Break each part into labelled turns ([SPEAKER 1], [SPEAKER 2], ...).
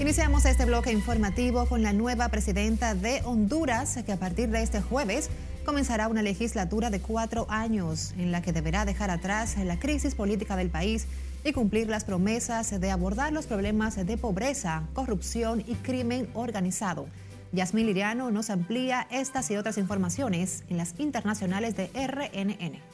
[SPEAKER 1] Iniciamos este bloque informativo con la nueva presidenta de Honduras, que a partir de este jueves comenzará una legislatura de cuatro años en la que deberá dejar atrás la crisis política del país y cumplir las promesas de abordar los problemas de pobreza, corrupción y crimen organizado. Yasmín Liriano nos amplía estas y otras informaciones en las internacionales de RNN.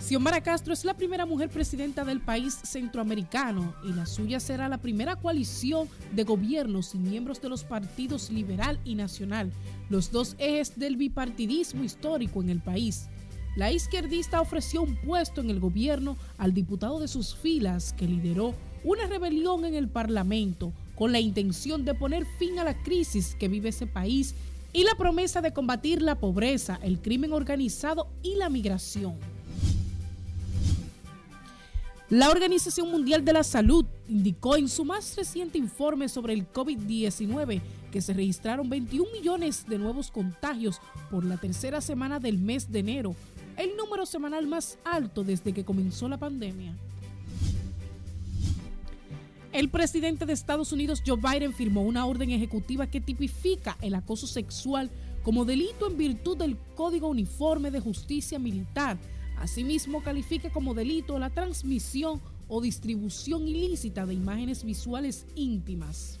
[SPEAKER 2] Xiomara Castro es la primera mujer presidenta del país centroamericano y la suya será la primera coalición de gobiernos y miembros de los partidos liberal y nacional, los dos ejes del bipartidismo histórico en el país. La izquierdista ofreció un puesto en el gobierno al diputado de sus filas que lideró una rebelión en el Parlamento con la intención de poner fin a la crisis que vive ese país y la promesa de combatir la pobreza, el crimen organizado y la migración. La Organización Mundial de la Salud indicó en su más reciente informe sobre el COVID-19 que se registraron 21 millones de nuevos contagios por la tercera semana del mes de enero, el número semanal más alto desde que comenzó la pandemia. El presidente de Estados Unidos, Joe Biden, firmó una orden ejecutiva que tipifica el acoso sexual como delito en virtud del Código Uniforme de Justicia Militar Asimismo, califica como delito la transmisión o distribución ilícita de imágenes visuales íntimas.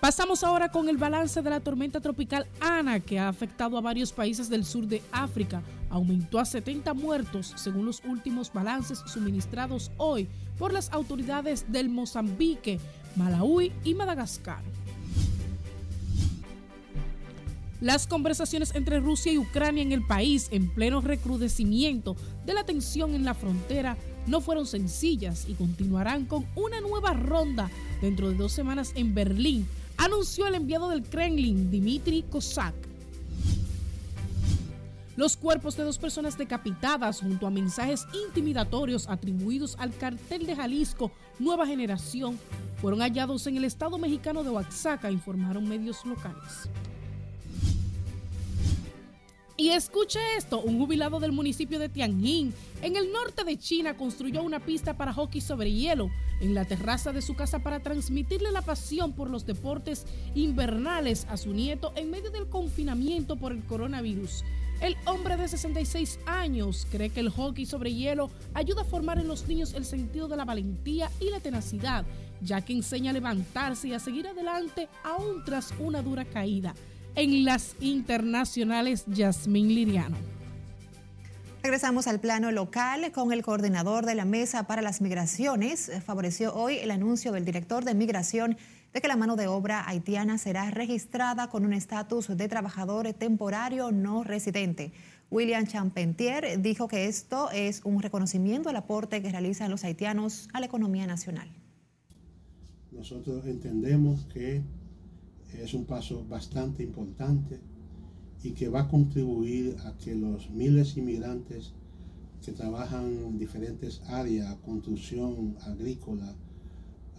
[SPEAKER 2] Pasamos ahora con el balance de la tormenta tropical Ana, que ha afectado a varios países del sur de África. Aumentó a 70 muertos, según los últimos balances suministrados hoy por las autoridades del Mozambique, Malawi y Madagascar. Las conversaciones entre Rusia y Ucrania en el país, en pleno recrudecimiento de la tensión en la frontera, no fueron sencillas y continuarán con una nueva ronda dentro de dos semanas en Berlín, anunció el enviado del Kremlin, Dmitry Kozak. Los cuerpos de dos personas decapitadas junto a mensajes intimidatorios atribuidos al cartel de Jalisco Nueva Generación fueron hallados en el estado mexicano de Oaxaca, informaron medios locales. Y escuche esto, un jubilado del municipio de Tianjin, en el norte de China, construyó una pista para hockey sobre hielo en la terraza de su casa para transmitirle la pasión por los deportes invernales a su nieto en medio del confinamiento por el coronavirus. El hombre de 66 años cree que el hockey sobre hielo ayuda a formar en los niños el sentido de la valentía y la tenacidad, ya que enseña a levantarse y a seguir adelante aún tras una dura caída en las internacionales Yasmín Liriano.
[SPEAKER 1] Regresamos al plano local con el coordinador de la Mesa para las Migraciones. Favoreció hoy el anuncio del director de Migración de que la mano de obra haitiana será registrada con un estatus de trabajador temporario no residente. William Champentier dijo que esto es un reconocimiento al aporte que realizan los haitianos a la economía nacional.
[SPEAKER 3] Nosotros entendemos que es un paso bastante importante y que va a contribuir a que los miles de inmigrantes que trabajan en diferentes áreas, construcción, agrícola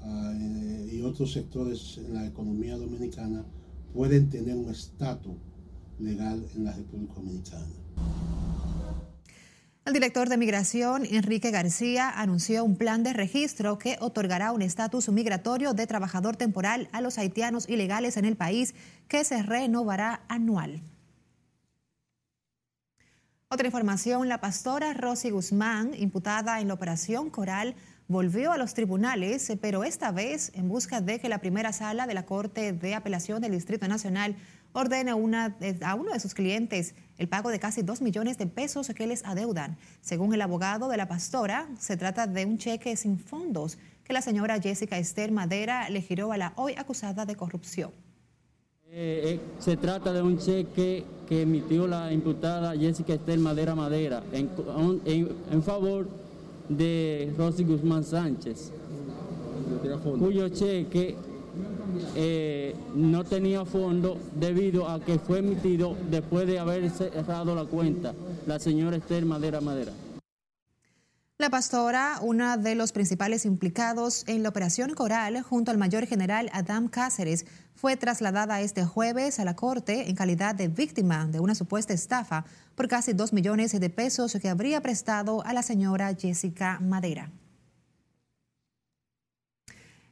[SPEAKER 3] ah, eh, y otros sectores en la economía dominicana, pueden tener un estatus legal en la República Dominicana.
[SPEAKER 1] El director de Migración, Enrique García, anunció un plan de registro que otorgará un estatus migratorio de trabajador temporal a los haitianos ilegales en el país que se renovará anual. Otra información, la pastora Rosy Guzmán, imputada en la operación Coral, volvió a los tribunales, pero esta vez en busca de que la primera sala de la Corte de Apelación del Distrito Nacional ordene una, a uno de sus clientes el pago de casi dos millones de pesos que les adeudan. Según el abogado de la pastora, se trata de un cheque sin fondos que la señora Jessica Esther Madera le giró a la hoy acusada de corrupción.
[SPEAKER 4] Eh, eh, se trata de un cheque que emitió la imputada Jessica Esther Madera Madera en, en favor de Rosy Guzmán Sánchez, cuyo cheque eh, no tenía fondo debido a que fue emitido después de haber cerrado la cuenta la señora Esther Madera Madera.
[SPEAKER 1] La pastora, una de los principales implicados en la operación Coral, junto al mayor general Adam Cáceres, fue trasladada este jueves a la corte en calidad de víctima de una supuesta estafa por casi dos millones de pesos que habría prestado a la señora Jessica Madera.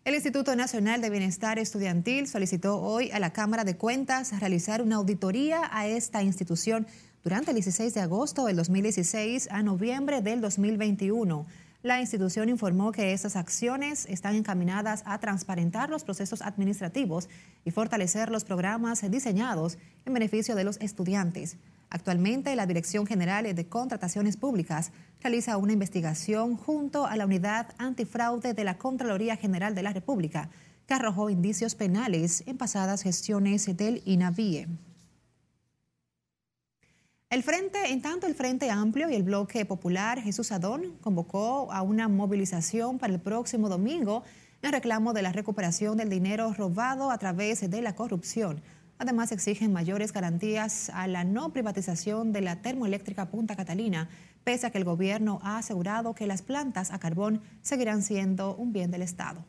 [SPEAKER 1] El Instituto Nacional de Bienestar Estudiantil solicitó hoy a la Cámara de Cuentas realizar una auditoría a esta institución durante el 16 de agosto del 2016 a noviembre del 2021. La institución informó que estas acciones están encaminadas a transparentar los procesos administrativos y fortalecer los programas diseñados en beneficio de los estudiantes. Actualmente, la Dirección General de Contrataciones Públicas realiza una investigación junto a la Unidad Antifraude de la Contraloría General de la República, que arrojó indicios penales en pasadas gestiones del INAVIE. El frente, en tanto el Frente Amplio y el Bloque Popular Jesús Adón convocó a una movilización para el próximo domingo en reclamo de la recuperación del dinero robado a través de la corrupción. Además, exigen mayores garantías a la no privatización de la termoeléctrica Punta Catalina, pese a que el gobierno ha asegurado que las plantas a carbón seguirán siendo un bien del Estado.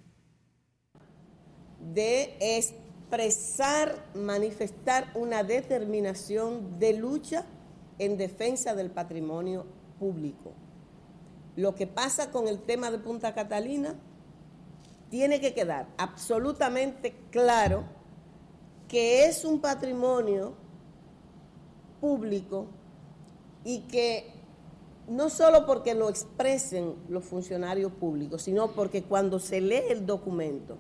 [SPEAKER 5] De expresar, manifestar una determinación de lucha en defensa del patrimonio público. Lo que pasa con el tema de Punta Catalina tiene que quedar absolutamente claro que es un patrimonio público y que no solo porque lo expresen los funcionarios públicos, sino porque cuando se lee el documento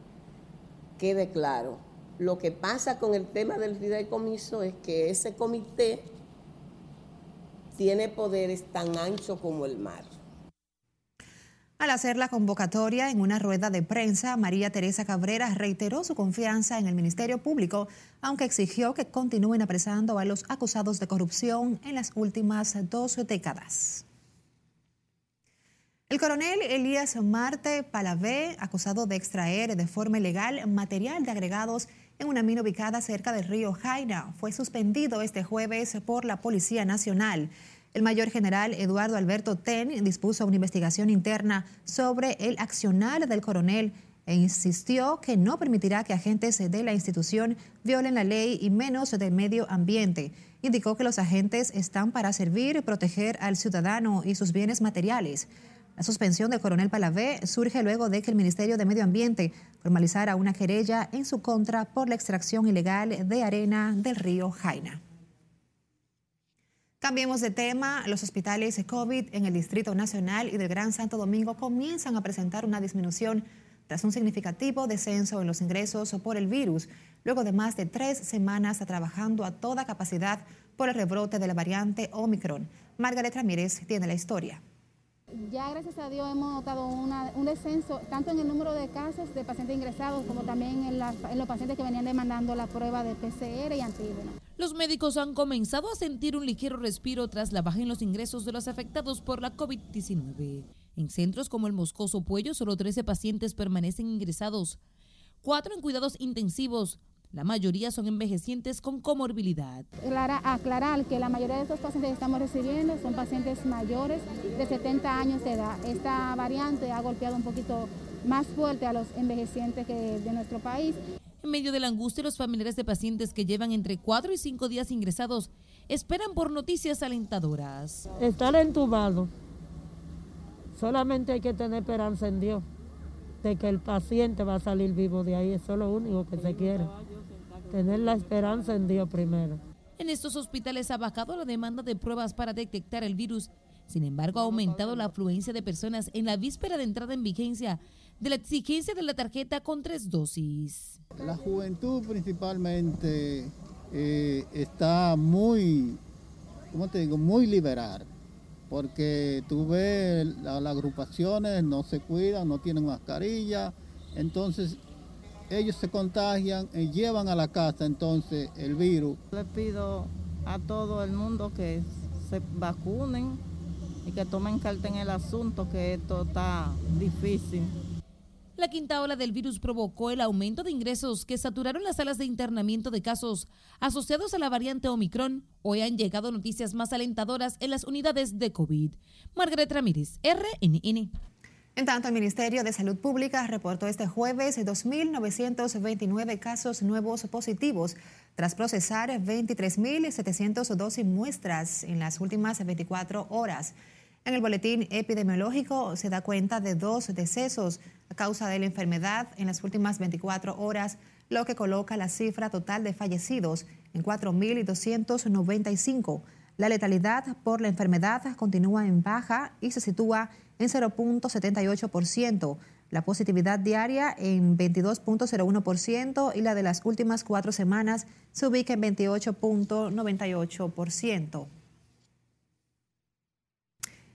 [SPEAKER 5] quede claro. Lo que pasa con el tema del fideicomiso es que ese comité tiene poderes tan anchos como el mar.
[SPEAKER 1] Al hacer la convocatoria en una rueda de prensa, María Teresa Cabrera reiteró su confianza en el Ministerio Público, aunque exigió que continúen apresando a los acusados de corrupción en las últimas dos décadas. El coronel Elías Marte Palavé, acusado de extraer de forma ilegal material de agregados en una mina ubicada cerca del río Jaina. Fue suspendido este jueves por la Policía Nacional. El mayor general Eduardo Alberto Ten dispuso una investigación interna sobre el accionar del coronel e insistió que no permitirá que agentes de la institución violen la ley y menos del medio ambiente. Indicó que los agentes están para servir y proteger al ciudadano y sus bienes materiales. La suspensión del coronel Palavé surge luego de que el Ministerio de Medio Ambiente formalizara una querella en su contra por la extracción ilegal de arena del río Jaina. Cambiemos de tema. Los hospitales COVID en el Distrito Nacional y del Gran Santo Domingo comienzan a presentar una disminución tras un significativo descenso en los ingresos por el virus, luego de más de tres semanas trabajando a toda capacidad por el rebrote de la variante Omicron. Margaret Ramírez tiene la historia.
[SPEAKER 6] Ya gracias a Dios hemos notado un descenso tanto en el número de casos de pacientes ingresados como también en, los pacientes que venían demandando la prueba de PCR y antígeno.
[SPEAKER 7] Los médicos han comenzado a sentir un ligero respiro tras la baja en los ingresos de los afectados por la COVID-19. En centros como el Moscoso Puello, solo 13 pacientes permanecen ingresados, cuatro en cuidados intensivos, la mayoría son envejecientes con comorbilidad.
[SPEAKER 6] aclarar que la mayoría de estos pacientes que estamos recibiendo son pacientes mayores de 70 años de edad. Esta variante ha golpeado un poquito más fuerte a los envejecientes de nuestro país.
[SPEAKER 7] En medio de la angustia, los familiares de pacientes que llevan entre 4 y 5 días ingresados esperan por noticias alentadoras.
[SPEAKER 8] Estar entubado, solamente hay que tener esperanza en Dios de que el paciente va a salir vivo de ahí. Eso es lo único que se quiere tener la esperanza en Dios primero.
[SPEAKER 7] En estos hospitales ha bajado la demanda de pruebas para detectar el virus. Sin embargo, ha aumentado la afluencia de personas en la víspera de entrada en vigencia de la exigencia de la tarjeta con tres dosis.
[SPEAKER 9] La juventud principalmente eh, está muy, ¿cómo te digo?, muy liberal, porque tú ves las agrupaciones no se cuidan, no tienen mascarilla, entonces ellos se contagian y llevan a la casa entonces el virus.
[SPEAKER 10] Le pido a todo el mundo que se vacunen y que tomen carta en el asunto, que esto está difícil.
[SPEAKER 7] La quinta ola del virus provocó el aumento de ingresos que saturaron las salas de internamiento de casos asociados a la variante Omicron. Hoy han llegado noticias más alentadoras en las unidades de COVID. Margaret Ramírez, RNN.
[SPEAKER 1] En tanto, el Ministerio de Salud Pública reportó este jueves 2.929 casos nuevos positivos tras procesar 23.712 muestras en las últimas 24 horas. En el boletín epidemiológico se da cuenta de dos decesos a causa de la enfermedad en las últimas 24 horas, lo que coloca la cifra total de fallecidos en 4.295. La letalidad por la enfermedad continúa en baja y se sitúa en 0.78%. La positividad diaria en 22.01% y la de las últimas cuatro semanas se ubica en 28.98%.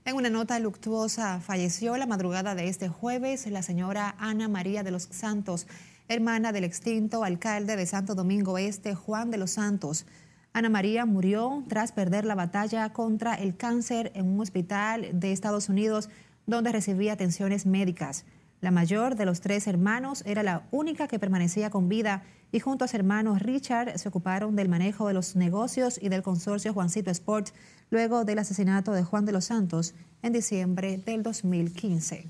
[SPEAKER 1] En una nota luctuosa, falleció la madrugada de este jueves la señora Ana María de los Santos, hermana del extinto alcalde de Santo Domingo Este, Juan de los Santos. Ana María murió tras perder la batalla contra el cáncer en un hospital de Estados Unidos donde recibía atenciones médicas. La mayor de los tres hermanos era la única que permanecía con vida y junto a su hermano Richard se ocuparon del manejo de los negocios y del consorcio Juancito Sport luego del asesinato de Juan de los Santos en diciembre del 2015.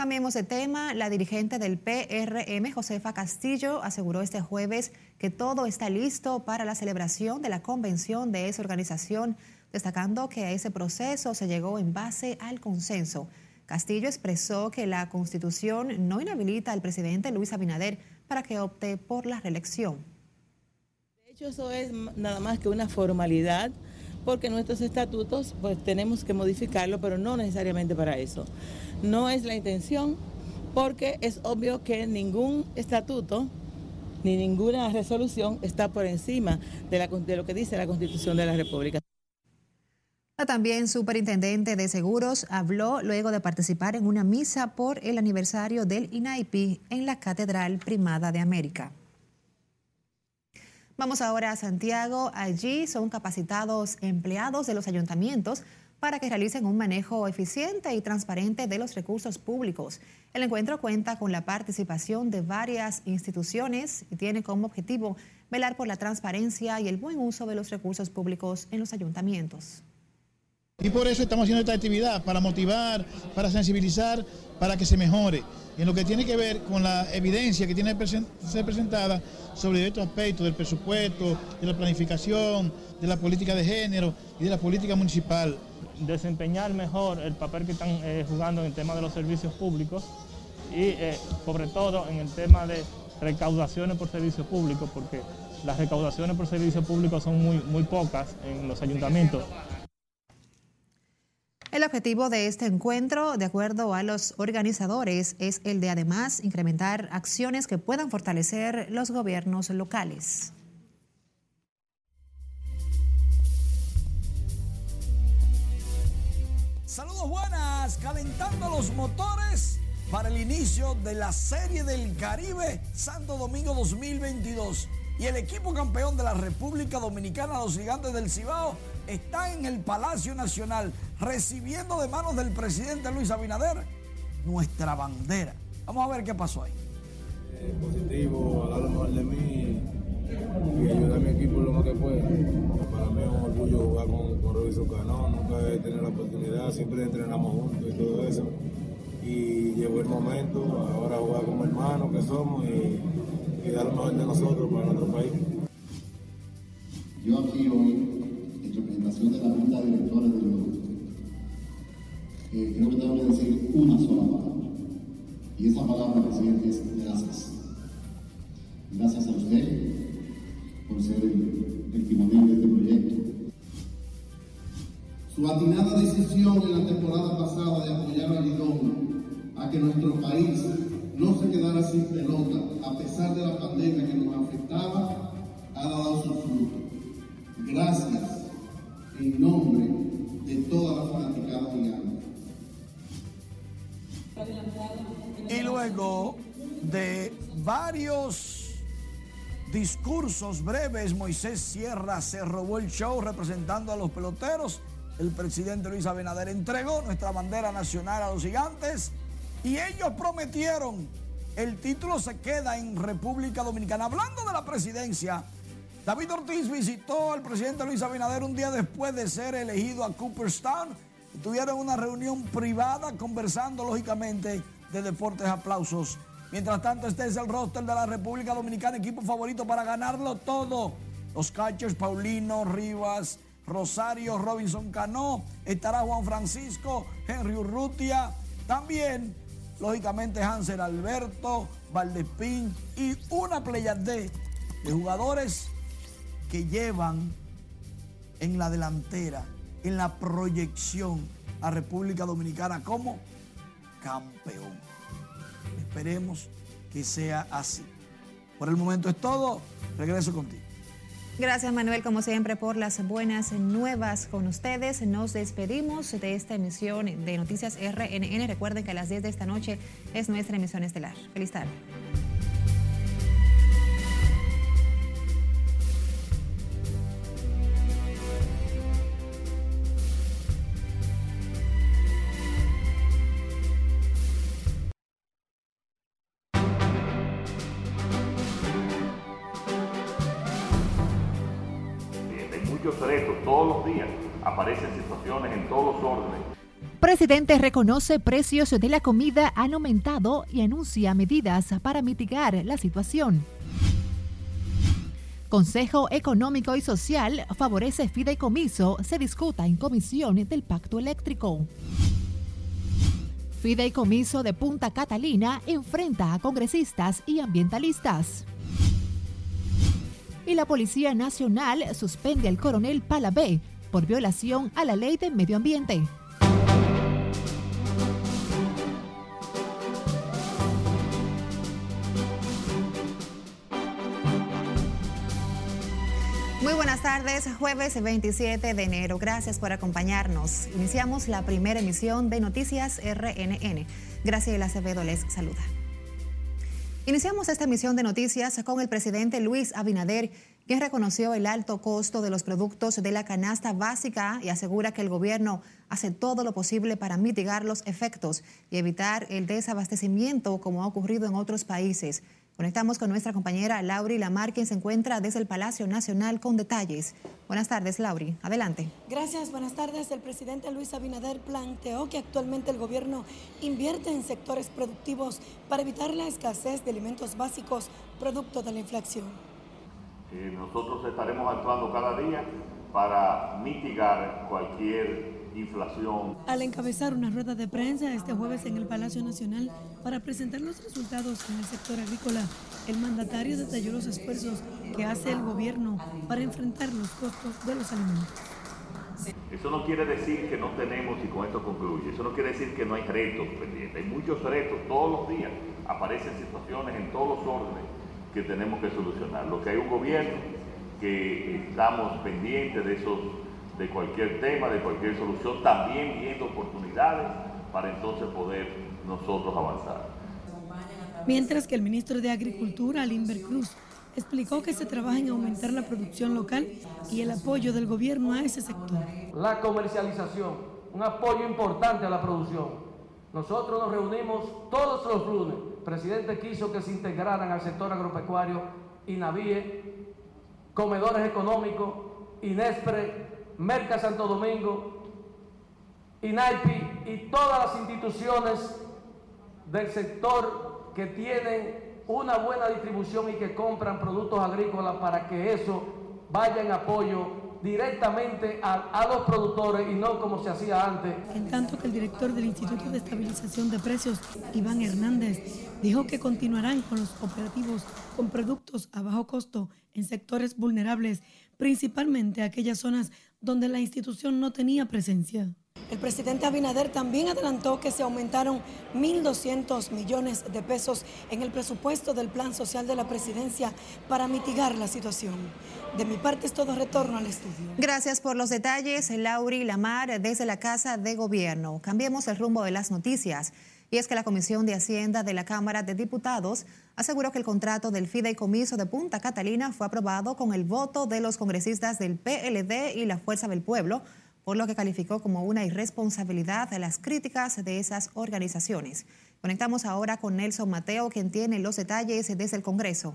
[SPEAKER 1] Cambiemos de tema. La dirigente del PRM, Josefa Castillo, aseguró este jueves que todo está listo para la celebración de la convención de esa organización, destacando que ese proceso se llegó en base al consenso. Castillo expresó que la constitución no inhabilita al presidente Luis Abinader para que opte por la reelección.
[SPEAKER 11] De hecho, eso es nada más que una formalidad porque nuestros estatutos pues tenemos que modificarlo, pero no necesariamente para eso. No es la intención porque es obvio que ningún estatuto ni ninguna resolución está por encima de lo que dice la Constitución de la República.
[SPEAKER 1] También superintendente de seguros habló luego de participar en una misa por el aniversario del INAIPI en la Catedral Primada de América. Vamos ahora a Santiago. Allí son capacitados empleados de los ayuntamientos para que realicen un manejo eficiente y transparente de los recursos públicos. El encuentro cuenta con la participación de varias instituciones y tiene como objetivo velar por la transparencia y el buen uso de los recursos públicos en los ayuntamientos.
[SPEAKER 12] Y por eso estamos haciendo esta actividad, para motivar, para sensibilizar, para que se mejore. en lo que tiene que ver con la evidencia que tiene que ser presentada sobre estos aspectos del presupuesto, de la planificación, de la política de género y de la política municipal.
[SPEAKER 13] Desempeñar mejor el papel que están eh, jugando en el tema de los servicios públicos y eh, sobre todo en el tema de recaudaciones por servicios públicos, porque las recaudaciones por servicios públicos son muy, muy pocas en los ayuntamientos.
[SPEAKER 1] El objetivo de este encuentro, de acuerdo a los organizadores, es el de además incrementar acciones que puedan fortalecer los gobiernos locales.
[SPEAKER 14] Saludos buenas, calentando los motores para el inicio de la Serie del Caribe Santo Domingo 2022. Y el equipo campeón de la República Dominicana, los gigantes del Cibao, está en el Palacio Nacional recibiendo de manos del presidente Luis Abinader nuestra bandera. Vamos a ver qué pasó ahí.
[SPEAKER 15] Eh, positivo, a lo mejor de mí y ayudar a mi equipo lo más que pueda. Para mí es un orgullo jugar con, con Robinson Cano, nunca he tenido la oportunidad, siempre entrenamos juntos y todo eso. Y llegó el momento, ahora jugar como hermanos que somos y, y dar lo mejor de nosotros para nuestro país.
[SPEAKER 16] Yo aquí hoy de la Junta de Directores del grupo, eh, creo que tengo que decir una sola palabra. Y esa palabra, presidente, es gracias. Gracias a usted por ser el, el timonel de este proyecto. Su atinada decisión en la temporada pasada de apoyar a Lidón a que nuestro país no se quedara sin pelota a pesar de la pandemia que nos afectaba, ha dado su fruto. Gracias en nombre de toda la fanaticada
[SPEAKER 14] Y luego de varios discursos breves, Moisés Sierra se robó el show representando a los peloteros. El presidente Luis Abinader entregó nuestra bandera nacional a los gigantes y ellos prometieron el título se queda en República Dominicana. Hablando de la presidencia, David Ortiz visitó al presidente Luis Abinader un día después de ser elegido a Cooperstown tuvieron una reunión privada conversando lógicamente de deportes aplausos. Mientras tanto, este es el roster de la República Dominicana, equipo favorito para ganarlo todo. Los catchers Paulino, Rivas, Rosario Robinson Cano, estará Juan Francisco, Henry Urrutia, también, lógicamente, Hansel Alberto, Valdespín y una pleyade de jugadores que llevan en la delantera, en la proyección a República Dominicana como campeón. Esperemos que sea así. Por el momento es todo. Regreso contigo.
[SPEAKER 1] Gracias Manuel, como siempre, por las buenas nuevas con ustedes. Nos despedimos de esta emisión de Noticias RNN. Recuerden que a las 10 de esta noche es nuestra emisión estelar. Feliz tarde.
[SPEAKER 17] Aparecen situaciones en todos los órdenes.
[SPEAKER 18] Presidente reconoce precios de la comida han aumentado y anuncia medidas para mitigar la situación. Consejo Económico y Social favorece fideicomiso, se discuta en comisión del pacto eléctrico. Fideicomiso de Punta Catalina enfrenta a congresistas y ambientalistas y la Policía Nacional suspende al coronel Palabé por violación a la ley de medio ambiente.
[SPEAKER 1] Muy buenas tardes, jueves 27 de enero. Gracias por acompañarnos. Iniciamos la primera emisión de Noticias RNN. Graciela Acevedo les saluda. Iniciamos esta emisión de noticias con el presidente Luis Abinader, quien reconoció el alto costo de los productos de la canasta básica y asegura que el gobierno hace todo lo posible para mitigar los efectos y evitar el desabastecimiento como ha ocurrido en otros países. Conectamos con nuestra compañera Lauri Lamar, quien se encuentra desde el Palacio Nacional con detalles. Buenas tardes, Lauri. Adelante.
[SPEAKER 19] Gracias, buenas tardes. El presidente Luis Abinader planteó que actualmente el gobierno invierte en sectores productivos para evitar la escasez de alimentos básicos producto de la inflación.
[SPEAKER 17] Eh, nosotros estaremos actuando cada día para mitigar cualquier inflación.
[SPEAKER 19] Al encabezar una rueda de prensa este jueves en el Palacio Nacional para presentar los resultados en el sector agrícola, el mandatario detalló los esfuerzos que hace el gobierno para enfrentar los costos de los alimentos.
[SPEAKER 17] Eso no quiere decir que no tenemos, y con esto concluye, eso no quiere decir que no hay retos pendientes, hay muchos retos, todos los días aparecen situaciones en todos los órdenes que tenemos que solucionar. Lo que hay un gobierno que estamos pendientes de esos de cualquier tema, de cualquier solución, también viendo oportunidades para entonces poder nosotros avanzar.
[SPEAKER 19] Mientras que el ministro de Agricultura, Alimber Cruz, explicó que se trabaja en aumentar la producción local y el apoyo del gobierno a ese sector.
[SPEAKER 20] La comercialización, un apoyo importante a la producción. Nosotros nos reunimos todos los lunes. Presidente quiso que se integraran al sector agropecuario INAVIE, comedores económicos, INESPRE, Merca Santo Domingo, INAIPI y todas las instituciones del sector que tienen una buena distribución y que compran productos agrícolas para que eso vaya en apoyo directamente a, los productores y no como se hacía antes.
[SPEAKER 19] En tanto que el director del Instituto de Estabilización de Precios, Iván Hernández, dijo que continuarán con los operativos con productos a bajo costo en sectores vulnerables, principalmente aquellas zonas donde la institución no tenía presencia. El presidente Abinader también adelantó que se aumentaron 1.200 millones de pesos en el presupuesto del Plan Social de la Presidencia para mitigar la situación. De mi parte es todo retorno al estudio.
[SPEAKER 1] Gracias por los detalles, Lauri Lamar, desde la Casa de Gobierno. Cambiemos el rumbo de las noticias. Y es que la Comisión de Hacienda de la Cámara de Diputados aseguró que el contrato del fideicomiso de Punta Catalina fue aprobado con el voto de los congresistas del PLD y la Fuerza del Pueblo, por lo que calificó como una irresponsabilidad las críticas de esas organizaciones. Conectamos ahora con Nelson Mateo, quien tiene los detalles desde el Congreso.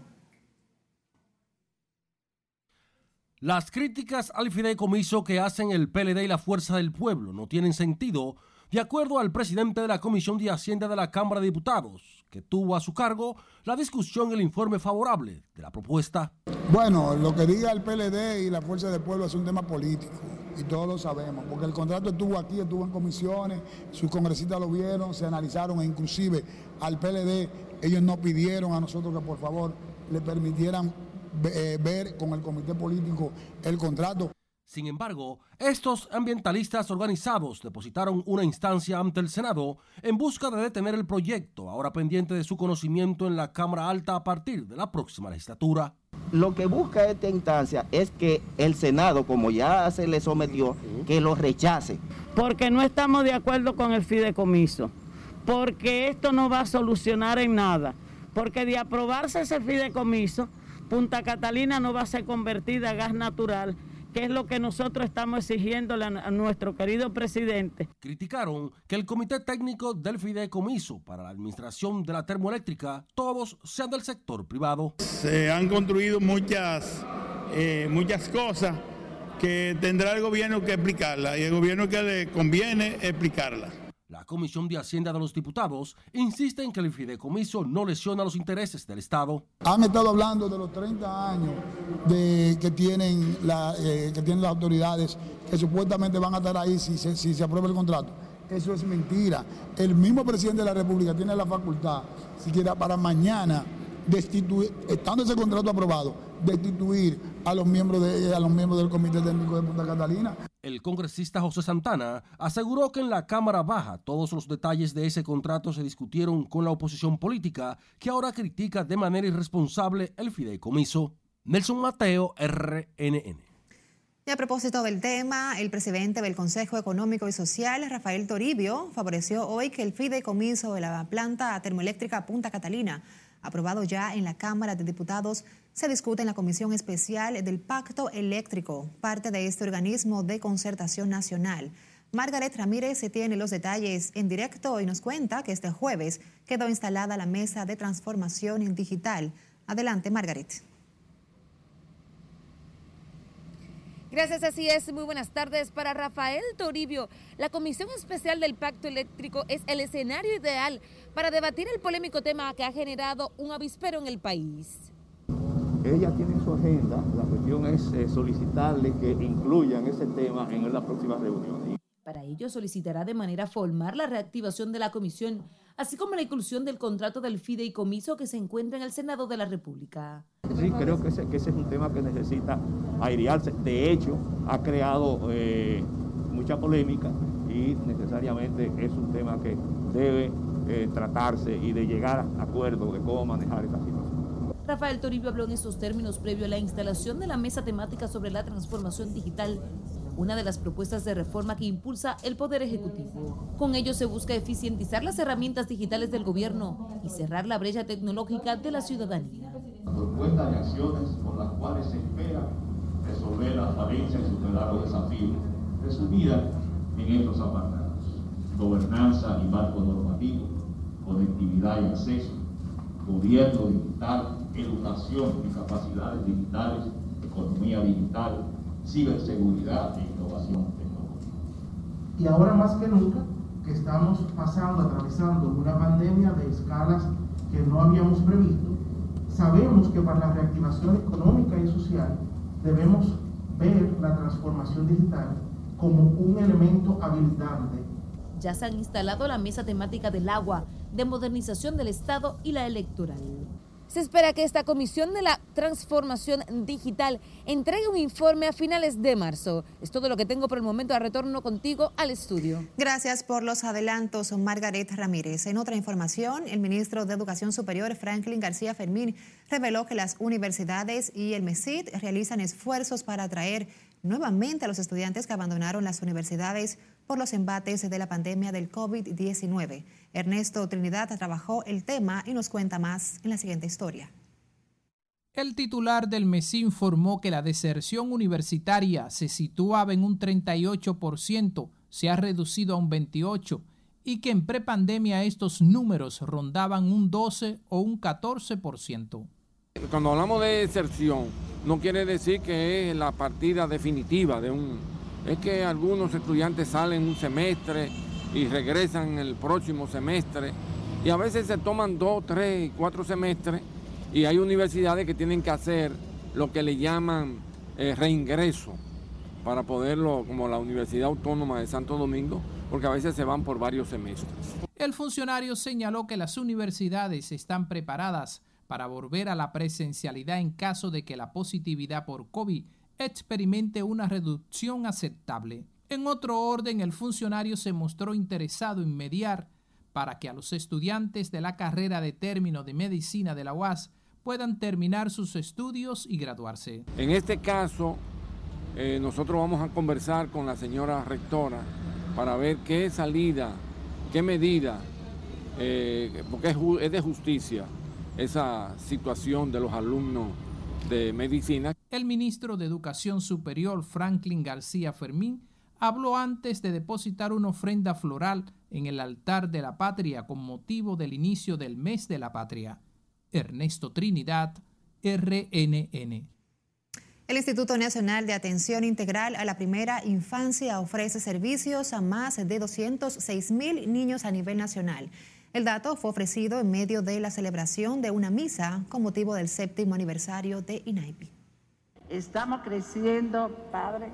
[SPEAKER 21] Las críticas al fideicomiso que hacen el PLD y la Fuerza del Pueblo no tienen sentido, de acuerdo al presidente de la Comisión de Hacienda de la Cámara de Diputados, que tuvo a su cargo la discusión y el informe favorable de la propuesta.
[SPEAKER 22] Bueno, lo que diga el PLD y la Fuerza del Pueblo es un tema político y todos lo sabemos, porque el contrato estuvo aquí, estuvo en comisiones, sus congresistas lo vieron, se analizaron e inclusive al PLD ellos nos pidieron a nosotros que por favor le permitieran eh, ver con el comité político el contrato.
[SPEAKER 21] Sin embargo, estos ambientalistas organizados depositaron una instancia ante el Senado en busca de detener el proyecto, ahora pendiente de su conocimiento en la Cámara Alta a partir de la próxima legislatura.
[SPEAKER 23] Lo que busca esta instancia es que el Senado, como ya se le sometió, que lo rechace.
[SPEAKER 24] Porque no estamos de acuerdo con el fideicomiso, porque esto no va a solucionar en nada, porque de aprobarse ese fideicomiso, Punta Catalina no va a ser convertida a gas natural que es lo que nosotros estamos exigiéndole a nuestro querido presidente.
[SPEAKER 21] Criticaron que el Comité Técnico del Fideicomiso para la Administración de la Termoeléctrica todos sean del sector privado.
[SPEAKER 25] Se han construido muchas, eh, muchas cosas que tendrá el gobierno que explicarlas y el gobierno que le conviene explicarlas.
[SPEAKER 21] La Comisión de Hacienda de los Diputados insiste en que el fideicomiso no lesiona los intereses del Estado.
[SPEAKER 22] Han estado hablando de los 30 años de, que, tienen eh, que tienen las autoridades que supuestamente van a estar ahí si se aprueba el contrato. Eso es mentira. El mismo presidente de la República tiene la facultad, siquiera para mañana, destituir, estando ese contrato aprobado, destituir a los miembros, de, a los miembros del Comité Técnico de Punta Catalina.
[SPEAKER 21] El congresista José Santana aseguró que en la Cámara Baja todos los detalles de ese contrato se discutieron con la oposición política que ahora critica de manera irresponsable el fideicomiso. Nelson Mateo, RNN.
[SPEAKER 1] Y a propósito del tema, el presidente del Consejo Económico y Social, Rafael Toribio, favoreció hoy que el fideicomiso de la planta termoeléctrica Punta Catalina aprobado ya en la Cámara de Diputados, se discute en la Comisión Especial del Pacto Eléctrico, parte de este organismo de concertación nacional. Margaret Ramírez se tiene los detalles en directo y nos cuenta que este jueves quedó instalada la mesa de transformación digital. Adelante, Margaret.
[SPEAKER 7] Gracias, así es. Muy buenas tardes para Rafael Toribio. La Comisión Especial del Pacto Eléctrico es el escenario ideal para debatir el polémico tema que ha generado un avispero en el país.
[SPEAKER 26] Ella tiene su agenda, la cuestión es eh, solicitarle que incluyan ese tema en la próxima reunión.
[SPEAKER 7] Para ello solicitará de manera formal la reactivación de la comisión, así como la inclusión del contrato del fideicomiso que se encuentra en el Senado de la República.
[SPEAKER 26] Sí, creo que ese, es un tema que necesita airearse. De hecho, ha creado eh, mucha polémica y necesariamente es un tema que debe eh, tratarse y de llegar a acuerdos de cómo manejar esa situación.
[SPEAKER 7] Rafael Toribio habló en esos términos previo a la instalación de la mesa temática sobre la transformación digital una de las propuestas de reforma que impulsa el Poder Ejecutivo. Con ello se busca eficientizar las herramientas digitales del gobierno y cerrar la brecha tecnológica de la ciudadanía.
[SPEAKER 26] Propuestas y acciones con las cuales se espera resolver las falencias y superar los desafíos, resumidas en estos apartados. Gobernanza y marco normativo, conectividad y acceso, gobierno digital, educación y capacidades digitales, economía digital, ciberseguridad e innovación tecnológica.
[SPEAKER 27] Y ahora más que nunca, que estamos pasando, atravesando una pandemia de escalas que no habíamos previsto, sabemos que para la reactivación económica y social debemos ver la transformación digital como un elemento habilitante.
[SPEAKER 7] Ya se han instalado la mesa temática del agua, de modernización del Estado y la electoral. Se espera que esta comisión de la transformación digital entregue un informe a finales de marzo. Es todo lo que tengo por el momento. A retorno contigo al estudio.
[SPEAKER 1] Gracias por los adelantos, Margaret Ramírez. En otra información, el ministro de Educación Superior, Franklin García Fermín, reveló que las universidades y el MESID realizan esfuerzos para atraer nuevamente a los estudiantes que abandonaron las universidades por los embates de la pandemia del COVID-19. Ernesto Trinidad trabajó el tema y nos cuenta más en la siguiente historia.
[SPEAKER 28] El titular del MESI informó que la deserción universitaria se situaba en un 38%, se ha reducido a un 28% y que en prepandemia estos números rondaban un 12 o un 14%.
[SPEAKER 29] Cuando hablamos de deserción, no quiere decir que es la partida definitiva de un... Es que algunos estudiantes salen un semestre y regresan el próximo semestre y a veces se toman dos, tres, cuatro semestres y hay universidades que tienen que hacer lo que le llaman eh, reingreso. para poderlo, como la Universidad Autónoma de Santo Domingo, porque a veces se van por varios semestres.
[SPEAKER 28] El funcionario señaló que las universidades están preparadas para volver a la presencialidad en caso de que la positividad por COVID experimente una reducción aceptable. En otro orden, el funcionario se mostró interesado en mediar para que a los estudiantes de la carrera de término de medicina de la UAS puedan terminar sus estudios y graduarse.
[SPEAKER 29] En este caso, eh, nosotros vamos a conversar con la señora rectora para ver qué salida, qué medida, eh, porque es de justicia esa situación de los alumnos de medicina.
[SPEAKER 28] El ministro de Educación Superior, Franklin García Fermín, habló antes de depositar una ofrenda floral en el altar de la patria con motivo del inicio del mes de la patria. Ernesto Trinidad, RNN.
[SPEAKER 1] El Instituto Nacional de Atención Integral a la Primera Infancia ofrece servicios a más de 206 mil niños a nivel nacional. El dato fue ofrecido en medio de la celebración de una misa con motivo del séptimo aniversario de INAIPI.
[SPEAKER 30] Estamos creciendo, Padre,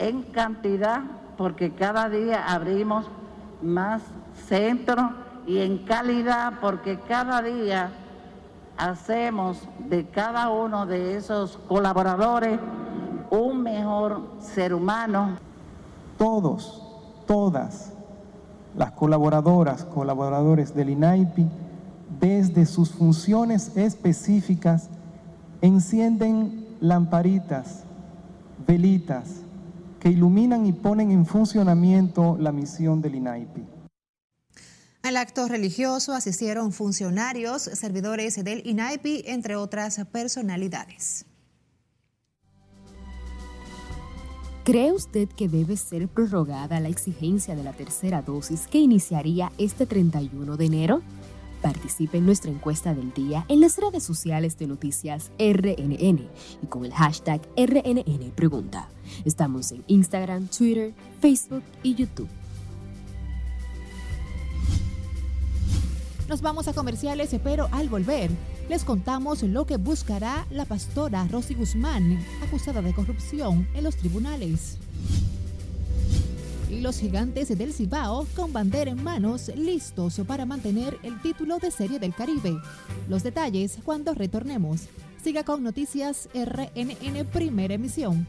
[SPEAKER 30] en cantidad porque cada día abrimos más centros y en calidad porque cada día hacemos de cada uno de esos colaboradores un mejor ser humano.
[SPEAKER 31] Todos, todas las colaboradoras, colaboradores del INAIPI, desde sus funciones específicas, encienden lamparitas, velitas, que iluminan y ponen en funcionamiento la misión del INAIPI.
[SPEAKER 1] Al acto religioso asistieron funcionarios, servidores del INAIPI, entre otras personalidades.
[SPEAKER 32] ¿Cree usted que debe ser prorrogada la exigencia de la tercera dosis que iniciaría este 31 de enero? Participe en nuestra encuesta del día en las redes sociales de noticias RNN y con el hashtag RNN Pregunta. Estamos en Instagram, Twitter, Facebook y YouTube.
[SPEAKER 18] Nos vamos a comerciales, pero al volver les contamos lo que buscará la pastora Rosy Guzmán, acusada de corrupción en los tribunales. Los gigantes del Cibao con bandera en manos, listos para mantener el título de Serie del Caribe. Los detalles cuando retornemos. Siga con Noticias RNN Primera Emisión.